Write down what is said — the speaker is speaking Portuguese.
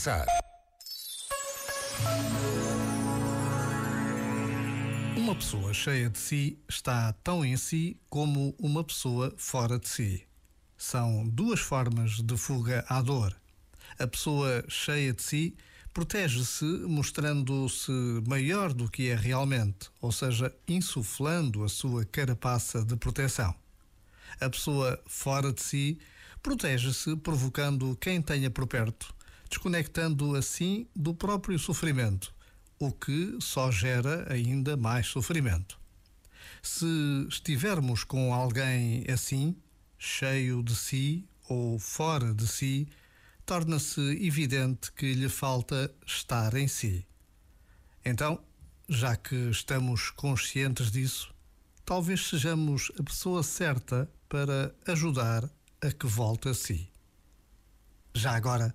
pensar. Uma pessoa cheia de si está tão em si como uma pessoa fora de si. São duas formas de fuga à dor. A pessoa cheia de si protege-se mostrando-se maior do que é realmente, ou seja, insuflando a sua carapaça de proteção. A pessoa fora de si protege-se provocando quem tenha por perto, desconectando assim do próprio sofrimento, o que só gera ainda mais sofrimento. Se estivermos com alguém assim, cheio de si ou fora de si, torna-se evidente que lhe falta estar em si. Então, já que estamos conscientes disso, talvez sejamos a pessoa certa para ajudar a que volte a si. Já agora,